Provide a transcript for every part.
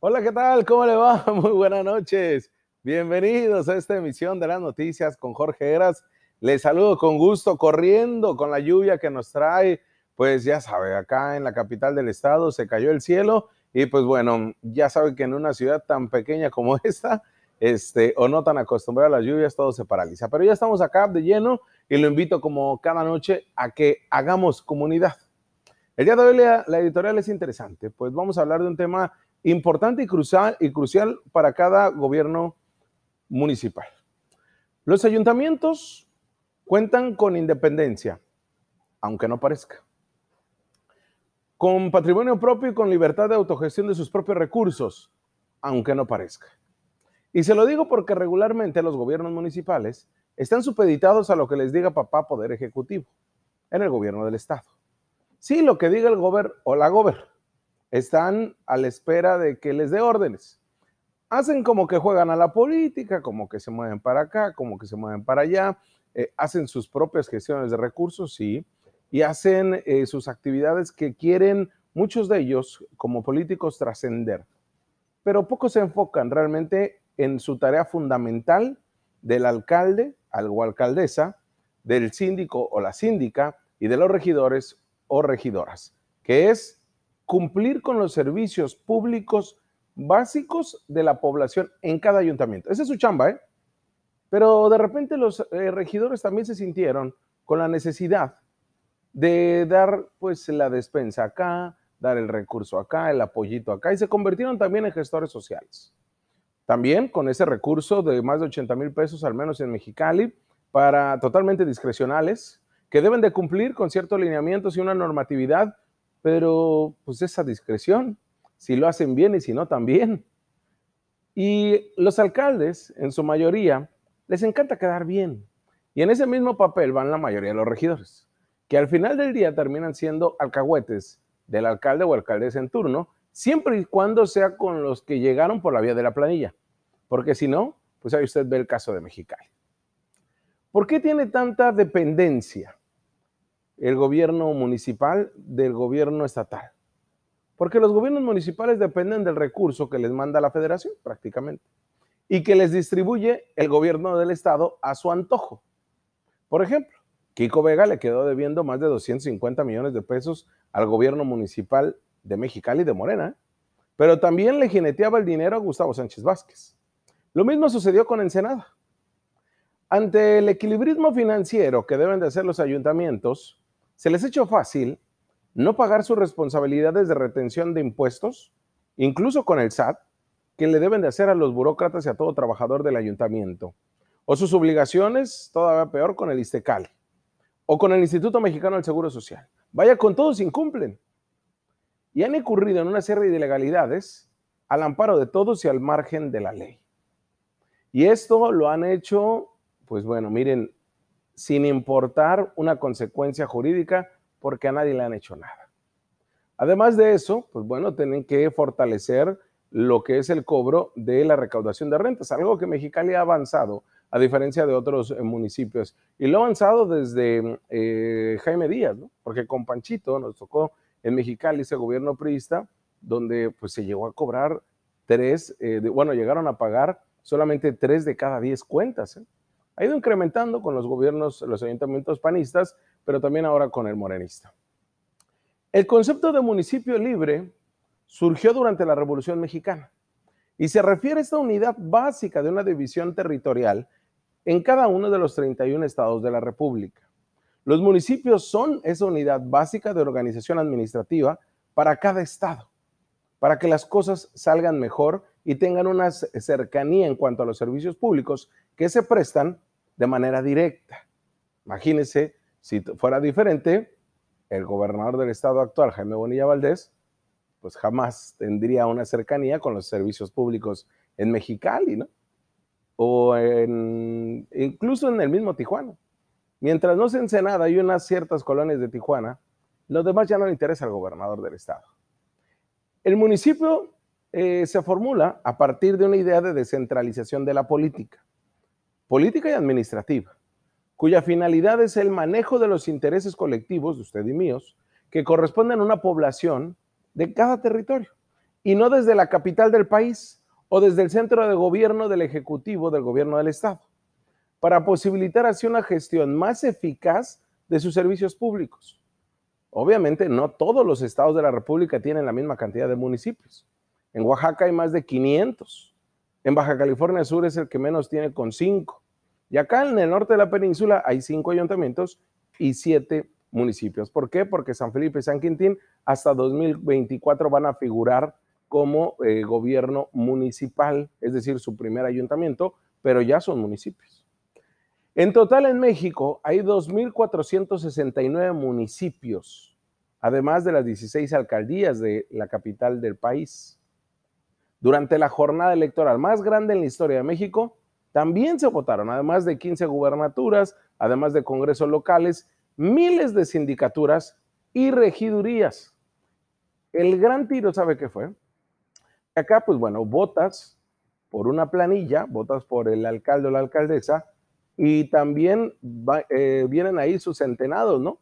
Hola, ¿qué tal? ¿Cómo le va? Muy buenas noches. Bienvenidos a esta emisión de las noticias con Jorge Eras. Les saludo con gusto, corriendo con la lluvia que nos trae. Pues ya sabe, acá en la capital del estado se cayó el cielo y pues bueno, ya sabe que en una ciudad tan pequeña como esta, este, o no tan acostumbrada a las lluvias, todo se paraliza. Pero ya estamos acá de lleno y lo invito como cada noche a que hagamos comunidad. El día de hoy la, la editorial es interesante, pues vamos a hablar de un tema importante y crucial, y crucial para cada gobierno municipal. Los ayuntamientos cuentan con independencia, aunque no parezca, con patrimonio propio y con libertad de autogestión de sus propios recursos, aunque no parezca. Y se lo digo porque regularmente los gobiernos municipales están supeditados a lo que les diga papá Poder Ejecutivo en el gobierno del Estado. Sí, lo que diga el gobierno o la gobernadora están a la espera de que les dé órdenes. Hacen como que juegan a la política, como que se mueven para acá, como que se mueven para allá, eh, hacen sus propias gestiones de recursos, sí, y hacen eh, sus actividades que quieren muchos de ellos como políticos trascender, pero pocos se enfocan realmente en su tarea fundamental del alcalde o alcaldesa, del síndico o la síndica y de los regidores o regidoras, que es cumplir con los servicios públicos básicos de la población en cada ayuntamiento. Esa es su chamba, ¿eh? Pero de repente los eh, regidores también se sintieron con la necesidad de dar pues la despensa acá, dar el recurso acá, el apoyito acá, y se convirtieron también en gestores sociales. También con ese recurso de más de 80 mil pesos, al menos en Mexicali, para totalmente discrecionales, que deben de cumplir con ciertos lineamientos y una normatividad pero pues esa discreción, si lo hacen bien y si no también. Y los alcaldes, en su mayoría, les encanta quedar bien. Y en ese mismo papel van la mayoría de los regidores, que al final del día terminan siendo alcahuetes del alcalde o alcaldesa en turno, siempre y cuando sea con los que llegaron por la vía de la planilla. Porque si no, pues ahí usted ve el caso de Mexicali. ¿Por qué tiene tanta dependencia el gobierno municipal del gobierno estatal. Porque los gobiernos municipales dependen del recurso que les manda la federación prácticamente y que les distribuye el gobierno del estado a su antojo. Por ejemplo, Kiko Vega le quedó debiendo más de 250 millones de pesos al gobierno municipal de Mexicali de Morena, pero también le jineteaba el dinero a Gustavo Sánchez Vázquez. Lo mismo sucedió con Ensenada. Ante el equilibrismo financiero que deben de hacer los ayuntamientos, se les ha hecho fácil no pagar sus responsabilidades de retención de impuestos, incluso con el SAT, que le deben de hacer a los burócratas y a todo trabajador del ayuntamiento, o sus obligaciones, todavía peor, con el ISTECAL, o con el Instituto Mexicano del Seguro Social. Vaya, con todos incumplen. Y han incurrido en una serie de ilegalidades al amparo de todos y al margen de la ley. Y esto lo han hecho, pues bueno, miren, sin importar una consecuencia jurídica porque a nadie le han hecho nada. Además de eso, pues bueno, tienen que fortalecer lo que es el cobro de la recaudación de rentas, algo que Mexicali ha avanzado, a diferencia de otros eh, municipios. Y lo ha avanzado desde eh, Jaime Díaz, porque con Panchito nos tocó en Mexicali ese gobierno priista, donde pues se llegó a cobrar tres, eh, bueno, llegaron a pagar solamente tres de cada diez cuentas. ¿eh? Ha ido incrementando con los gobiernos, los ayuntamientos panistas, pero también ahora con el morenista. El concepto de municipio libre surgió durante la Revolución Mexicana y se refiere a esta unidad básica de una división territorial en cada uno de los 31 estados de la República. Los municipios son esa unidad básica de organización administrativa para cada estado, para que las cosas salgan mejor y tengan una cercanía en cuanto a los servicios públicos que se prestan de manera directa. Imagínense, si fuera diferente, el gobernador del estado actual, Jaime Bonilla Valdés, pues jamás tendría una cercanía con los servicios públicos en Mexicali, ¿no? O incluso en el mismo Tijuana. Mientras no se Ensenada hay unas ciertas colonias de Tijuana, lo demás ya no le interesa al gobernador del estado. El municipio eh, se formula a partir de una idea de descentralización de la política política y administrativa, cuya finalidad es el manejo de los intereses colectivos de usted y míos que corresponden a una población de cada territorio y no desde la capital del país o desde el centro de gobierno del Ejecutivo del Gobierno del Estado, para posibilitar así una gestión más eficaz de sus servicios públicos. Obviamente no todos los estados de la República tienen la misma cantidad de municipios. En Oaxaca hay más de 500. En Baja California Sur es el que menos tiene con 5. Y acá en el norte de la península hay 5 ayuntamientos y 7 municipios. ¿Por qué? Porque San Felipe y San Quintín hasta 2024 van a figurar como eh, gobierno municipal, es decir, su primer ayuntamiento, pero ya son municipios. En total en México hay 2.469 municipios, además de las 16 alcaldías de la capital del país. Durante la jornada electoral más grande en la historia de México, también se votaron, además de 15 gubernaturas, además de congresos locales, miles de sindicaturas y regidurías. El gran tiro, ¿sabe qué fue? Acá, pues bueno, votas por una planilla, votas por el alcalde o la alcaldesa, y también eh, vienen ahí sus centenados, ¿no?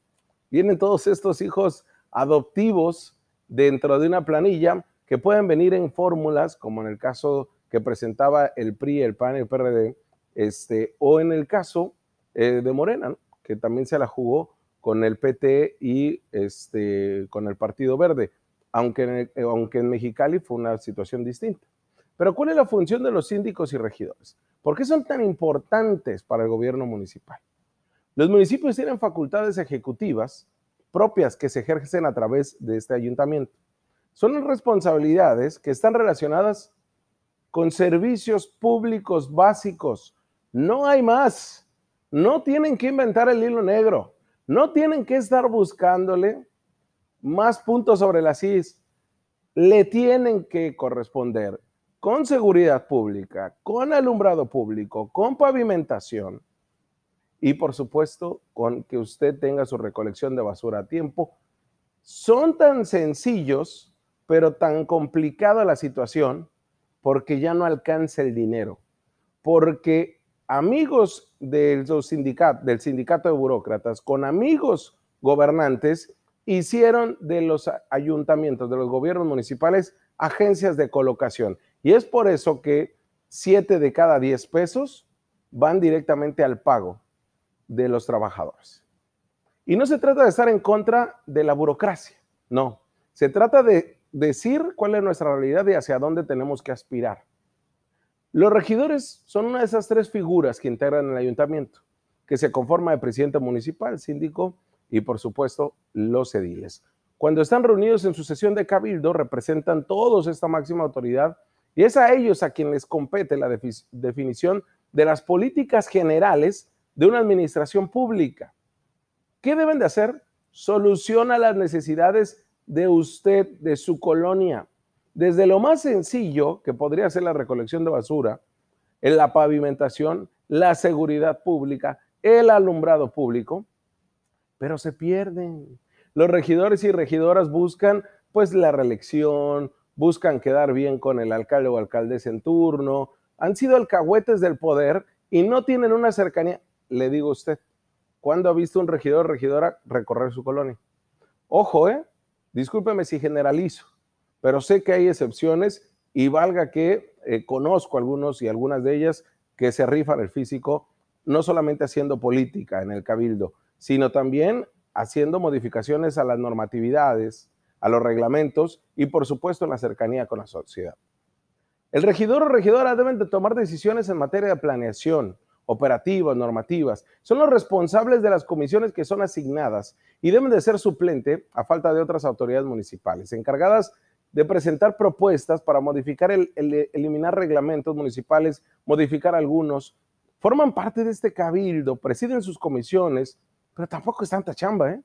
Vienen todos estos hijos adoptivos dentro de una planilla que pueden venir en fórmulas, como en el caso que presentaba el PRI, el PAN, el PRD, este, o en el caso eh, de Morena, que también se la jugó con el PT y este, con el Partido Verde, aunque aunque en Mexicali fue una situación distinta. Pero ¿cuál es la función de los síndicos y regidores? ¿Por qué son tan importantes para el gobierno municipal? Los municipios tienen facultades ejecutivas propias que se ejercen a través de este ayuntamiento. Son responsabilidades que están relacionadas con servicios públicos básicos. No hay más. No tienen que inventar el hilo negro. No tienen que estar buscándole más puntos sobre las CIS. Le tienen que corresponder con seguridad pública, con alumbrado público, con pavimentación y por supuesto con que usted tenga su recolección de basura a tiempo, son tan sencillos, pero tan complicada la situación porque ya no alcanza el dinero, porque amigos del sindicato, del sindicato de burócratas con amigos gobernantes hicieron de los ayuntamientos, de los gobiernos municipales, agencias de colocación. Y es por eso que 7 de cada 10 pesos van directamente al pago de los trabajadores. Y no se trata de estar en contra de la burocracia, no. Se trata de decir cuál es nuestra realidad y hacia dónde tenemos que aspirar. Los regidores son una de esas tres figuras que integran el ayuntamiento, que se conforma de presidente municipal, síndico y por supuesto los ediles. Cuando están reunidos en su sesión de cabildo, representan todos esta máxima autoridad y es a ellos a quien les compete la definición de las políticas generales de una administración pública. ¿Qué deben de hacer? Soluciona las necesidades de usted, de su colonia. Desde lo más sencillo, que podría ser la recolección de basura, en la pavimentación, la seguridad pública, el alumbrado público, pero se pierden. Los regidores y regidoras buscan pues la reelección, buscan quedar bien con el alcalde o alcaldesa en turno, han sido alcahuetes del poder y no tienen una cercanía. Le digo a usted, ¿cuándo ha visto un regidor o regidora recorrer su colonia? Ojo, ¿eh? Discúlpeme si generalizo, pero sé que hay excepciones y valga que eh, conozco algunos y algunas de ellas que se rifan el físico, no solamente haciendo política en el cabildo, sino también haciendo modificaciones a las normatividades, a los reglamentos y por supuesto en la cercanía con la sociedad. El regidor o regidora deben de tomar decisiones en materia de planeación, operativas, normativas. Son los responsables de las comisiones que son asignadas y deben de ser suplente a falta de otras autoridades municipales, encargadas de presentar propuestas para modificar, el, eliminar reglamentos municipales, modificar algunos. Forman parte de este cabildo, presiden sus comisiones, pero tampoco es tanta chamba, ¿eh?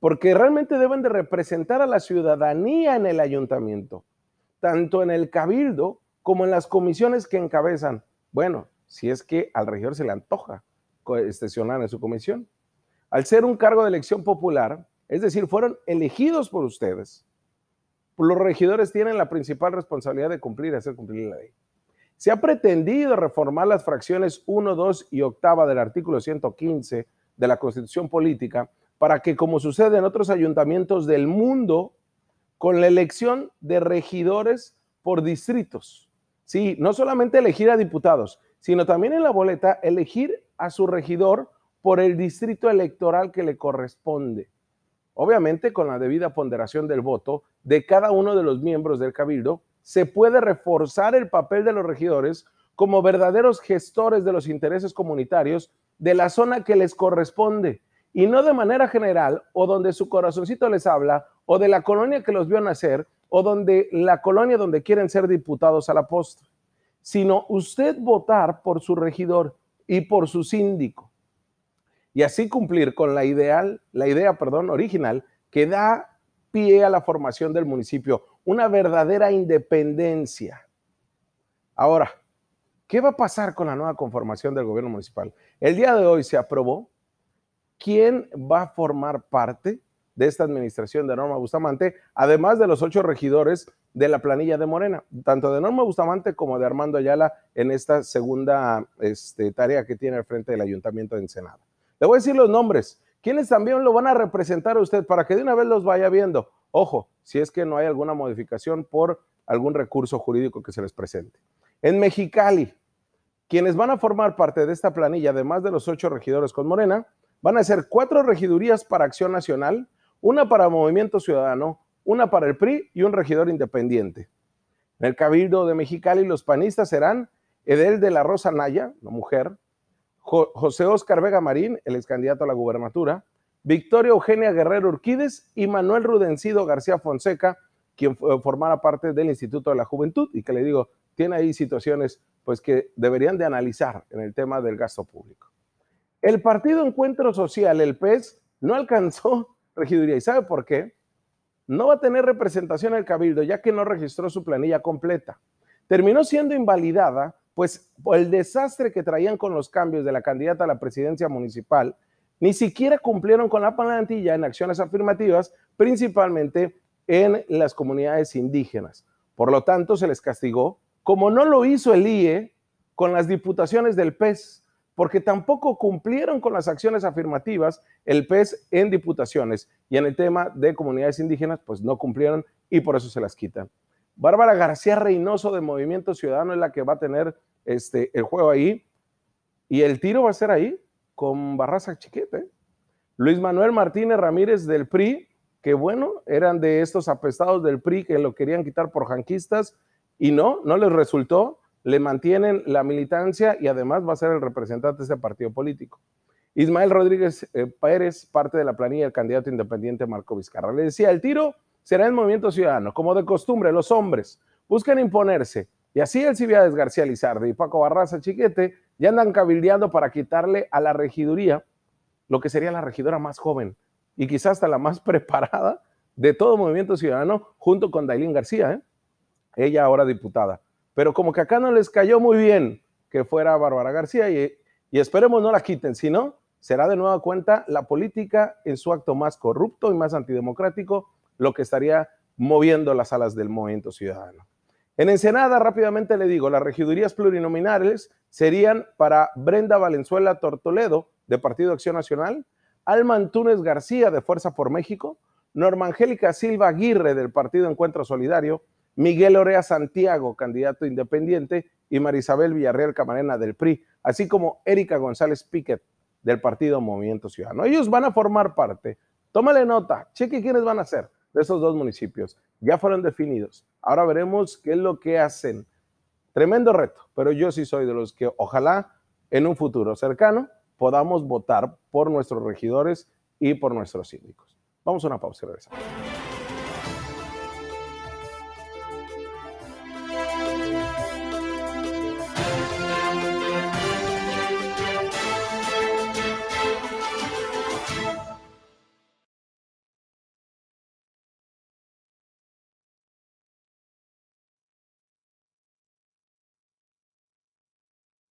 porque realmente deben de representar a la ciudadanía en el ayuntamiento, tanto en el cabildo como en las comisiones que encabezan. Bueno, si es que al regidor se le antoja estacionar en su comisión. Al ser un cargo de elección popular, es decir, fueron elegidos por ustedes, los regidores tienen la principal responsabilidad de cumplir y hacer cumplir la ley. Se ha pretendido reformar las fracciones 1, 2 y octava del artículo 115 de la Constitución Política para que, como sucede en otros ayuntamientos del mundo, con la elección de regidores por distritos. Sí, no solamente elegir a diputados, sino también en la boleta elegir a su regidor por el distrito electoral que le corresponde. Obviamente, con la debida ponderación del voto de cada uno de los miembros del cabildo, se puede reforzar el papel de los regidores como verdaderos gestores de los intereses comunitarios de la zona que les corresponde y no de manera general o donde su corazoncito les habla o de la colonia que los vio nacer o donde la colonia donde quieren ser diputados a la postre, sino usted votar por su regidor y por su síndico y así cumplir con la ideal, la idea, perdón, original que da pie a la formación del municipio, una verdadera independencia. Ahora, ¿qué va a pasar con la nueva conformación del gobierno municipal? El día de hoy se aprobó quién va a formar parte de esta administración de Norma Bustamante, además de los ocho regidores de la planilla de Morena, tanto de Norma Bustamante como de Armando Ayala en esta segunda este, tarea que tiene al frente del Ayuntamiento de Ensenada. Le voy a decir los nombres, quienes también lo van a representar a usted para que de una vez los vaya viendo. Ojo, si es que no hay alguna modificación por algún recurso jurídico que se les presente. En Mexicali, quienes van a formar parte de esta planilla, además de los ocho regidores con Morena, van a ser cuatro regidurías para Acción Nacional, una para Movimiento Ciudadano, una para el PRI y un regidor independiente. En el Cabildo de Mexicali, los panistas serán Edel de la Rosa Naya, la mujer, José Oscar Vega Marín, el ex candidato a la gubernatura, Victoria Eugenia Guerrero Urquides y Manuel Rudencido García Fonseca, quien formara parte del Instituto de la Juventud y que le digo, tiene ahí situaciones pues que deberían de analizar en el tema del gasto público. El Partido Encuentro Social, el PES, no alcanzó regiduría. ¿Y sabe por qué? No va a tener representación en el Cabildo, ya que no registró su planilla completa. Terminó siendo invalidada, pues por el desastre que traían con los cambios de la candidata a la presidencia municipal, ni siquiera cumplieron con la plantilla en acciones afirmativas, principalmente en las comunidades indígenas. Por lo tanto, se les castigó, como no lo hizo el IE con las diputaciones del PES, porque tampoco cumplieron con las acciones afirmativas el PES en diputaciones y en el tema de comunidades indígenas, pues no cumplieron y por eso se las quitan. Bárbara García Reynoso de Movimiento Ciudadano es la que va a tener este, el juego ahí y el tiro va a ser ahí con Barraza Chiquete. Luis Manuel Martínez Ramírez del PRI, que bueno, eran de estos apestados del PRI que lo querían quitar por janquistas y no, no les resultó le mantienen la militancia y además va a ser el representante de ese partido político. Ismael Rodríguez eh, Pérez, parte de la planilla del candidato independiente Marco Vizcarra. Le decía, el tiro será el movimiento ciudadano. Como de costumbre, los hombres buscan imponerse. Y así el Civiades García Lizardi y Paco Barraza Chiquete ya andan cabildeando para quitarle a la regiduría lo que sería la regidora más joven y quizás hasta la más preparada de todo movimiento ciudadano, junto con Dailín García, ¿eh? ella ahora diputada pero como que acá no les cayó muy bien que fuera Bárbara García y, esperemos no la quiten, si no, será de nueva cuenta la política en su acto más corrupto y más antidemocrático lo que estaría moviendo las alas del movimiento ciudadano. En Ensenada, rápidamente le digo, las regidurías plurinominales serían para Brenda Valenzuela Tortoledo, de Partido Acción Nacional, Alma Antunes García, de Fuerza por México, Norma Angélica Silva Aguirre, del Partido Encuentro Solidario, Miguel Orea Santiago, candidato independiente, y Marisabel Villarreal Camarena del PRI, así como Erika González Piquet del Partido Movimiento Ciudadano. Ellos van a formar parte. Tómale nota, cheque quiénes van a ser de esos dos municipios. Ya fueron definidos. Ahora veremos qué es lo que hacen. Tremendo reto, pero yo sí soy de los que ojalá en un futuro cercano podamos votar por nuestros regidores y por nuestros síndicos. Vamos a una pausa y regresamos.